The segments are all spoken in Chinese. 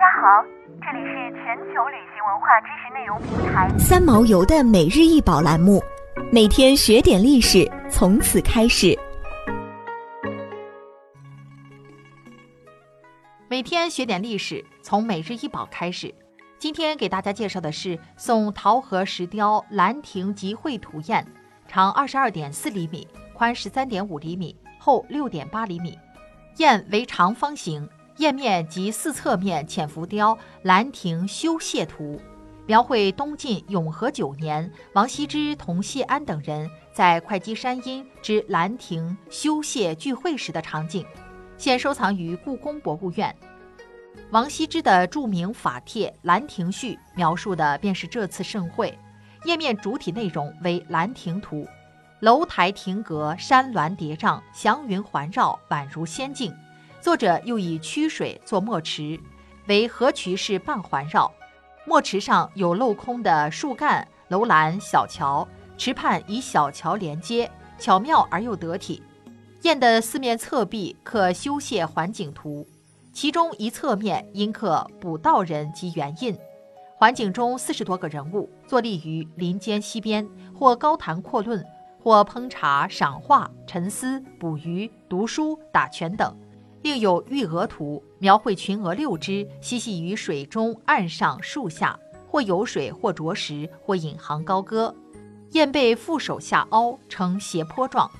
家好，这里是全球旅行文化知识内容平台三毛游的每日一宝栏目，每天学点历史，从此开始。每天学点历史，从每日一宝开始。今天给大家介绍的是宋桃河石雕兰亭集会图砚，长二十二点四厘米，宽十三点五厘米，厚六点八厘米，砚为长方形。页面及四侧面浅浮雕《兰亭修谢图》，描绘东晋永和九年王羲之同谢安等人在会稽山阴之兰亭修谢聚会时的场景，现收藏于故宫博物院。王羲之的著名法帖《兰亭序》描述的便是这次盛会。页面主体内容为《兰亭图》，楼台亭阁，山峦叠嶂，祥云环绕，宛如仙境。作者又以曲水作墨池，为河渠式半环绕。墨池上有镂空的树干、楼栏、小桥，池畔以小桥连接，巧妙而又得体。砚的四面侧壁刻修谢环景图，其中一侧面阴刻卜道人及原印。环景中四十多个人物坐立于林间溪边，或高谈阔论，或烹茶、赏画、沉思、捕鱼、读书、打拳等。另有玉鹅图，描绘群鹅六只嬉戏于水中、岸上、树下，或游水，或啄食，或引吭高歌。雁背覆手下凹，呈斜坡状。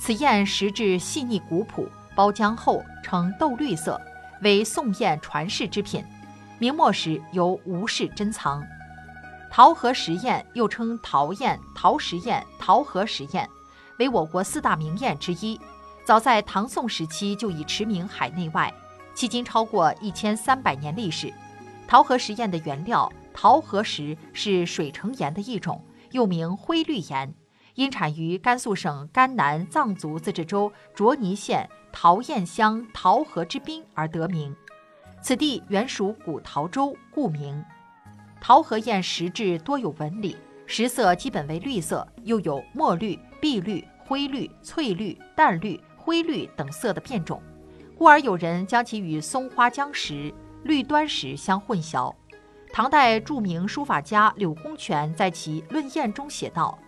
此雁石质细腻古朴，包浆厚，呈豆绿色，为宋雁传世之品。明末时由吴氏珍藏。桃核石雁又称桃雁、桃石雁、桃核石雁，为我国四大名雁之一。早在唐宋时期就已驰名海内外，迄今超过一千三百年历史。桃核石砚的原料桃核石是水成岩的一种，又名灰绿岩，因产于甘肃省甘南藏族自治州卓尼县桃堰乡桃核之滨而得名。此地原属古桃州，故名。桃核砚石质多有纹理，石色基本为绿色，又有墨绿、碧绿、灰绿、翠绿、淡绿。灰绿等色的变种，故而有人将其与松花江石、绿端石相混淆。唐代著名书法家柳公权在其《论砚》中写道：“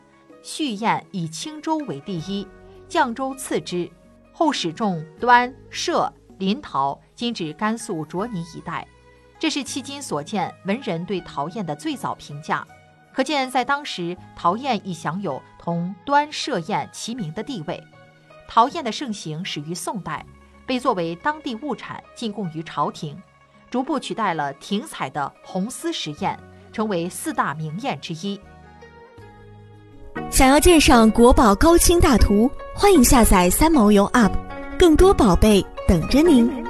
序砚以青州为第一，绛州次之，后始重端、歙、临洮，今指甘肃卓尼一带。”这是迄今所见文人对陶砚的最早评价，可见在当时，陶砚已享有同端、歙砚齐名的地位。陶砚的盛行始于宋代，被作为当地物产进贡于朝廷，逐步取代了廷彩的红丝石砚，成为四大名砚之一。想要鉴赏国宝高清大图，欢迎下载三毛游 App，更多宝贝等着您。